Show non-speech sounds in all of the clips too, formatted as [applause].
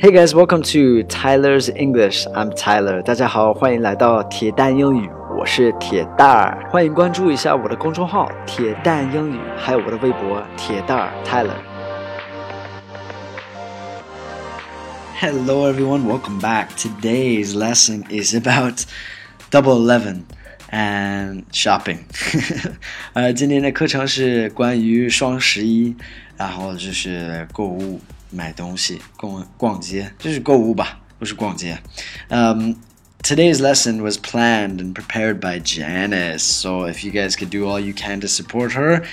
Hey guys, welcome to Tyler's English. I'm Tyler. 大家好，欢迎来到铁蛋英语，我是铁蛋儿。欢迎关注一下我的公众号“铁蛋英语”，还有我的微博“铁蛋儿 Tyler”。Hello everyone, welcome back. Today's lesson is about Double Eleven and shopping. [laughs] 呃，今天的课程是关于双十一，然后就是购物。 买东西、逛逛街，就是购物吧，不是逛街。Um, today's lesson was planned and prepared by Janice, so if you guys could do all you can to support her，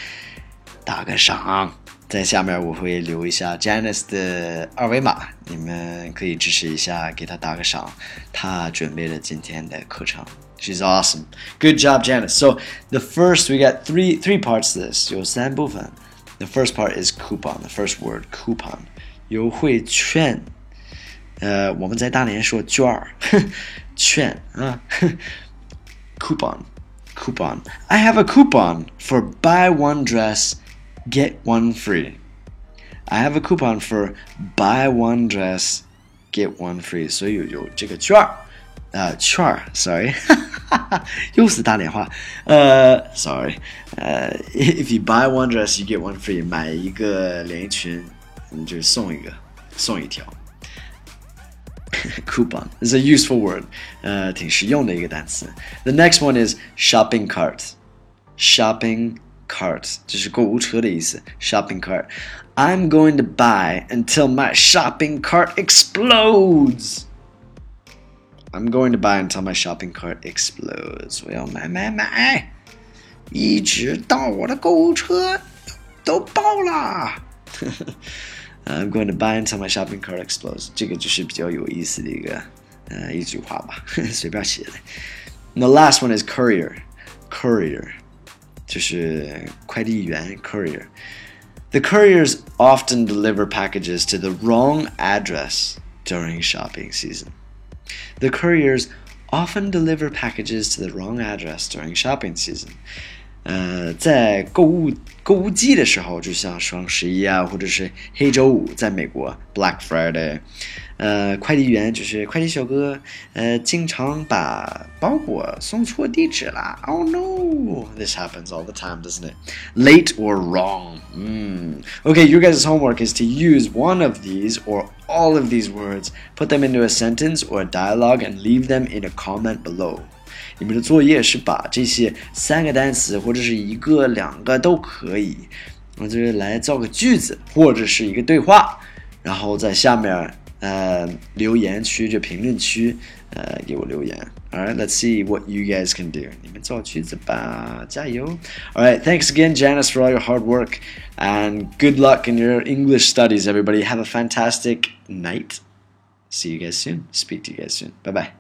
打个赏。在下面我会留一下 Janice 的二维码，你们可以支持一下，给她打个赏。她准备了今天的课程。She's awesome. Good job, Janice. So the first we got three three parts to this. 有三部分。 the first part is coupon. The first word coupon, 优惠券.呃，我们在大连说卷儿，券啊，coupon, [laughs] [laughs] coupon. I have a coupon for buy one dress, get one free. I have a coupon for buy one dress, get one free. 所以有这个券儿，啊、呃，券儿，sorry。[laughs] [laughs] 又是大连话，呃，sorry，呃，if [laughs] you buy one dress you get one free，买一个连衣裙。你就送一个，送一条。coupon [laughs] is a useful word，呃，挺实用的一个单词。The next one is shopping cart. Shopping cart 就是购物车的意思。Shopping cart. I'm going to buy until my shopping cart explodes. I'm going to buy until my shopping cart explodes. 我要买买买，一直到我的购物车都爆了。I'm [laughs] going to buy until my shopping cart explodes。这个就是比较有意思的一个呃一句话吧，随便写的。The [laughs] last one is courier. Courier 就是快递员 courier. The couriers often deliver packages to the wrong address during shopping season. The couriers often deliver packages to the wrong address during shopping season. 呃，在购物购物季的时候，就像双十一啊，或者是黑周五，在美国 Black Friday，呃，快递员就是快递小哥，呃，经常把包裹送错地址啦。Oh no，this happens all the time, doesn't it? Late or wrong. Mm. Okay, your guys' homework is to use one of these or all of these words, put them into a sentence or a dialogue, and leave them in a comment below. 你们的作业是把这些三个单词或者是一个、两个都可以，我就是来造个句子或者是一个对话，然后在下面呃留言区就评论区呃给我留言。Alright, let's see what you guys can do. 你们造句子吧，加油！Alright, thanks again, Janice, for all your hard work, and good luck in your English studies, everybody. Have a fantastic night. See you guys soon. Speak to you guys soon. Bye bye.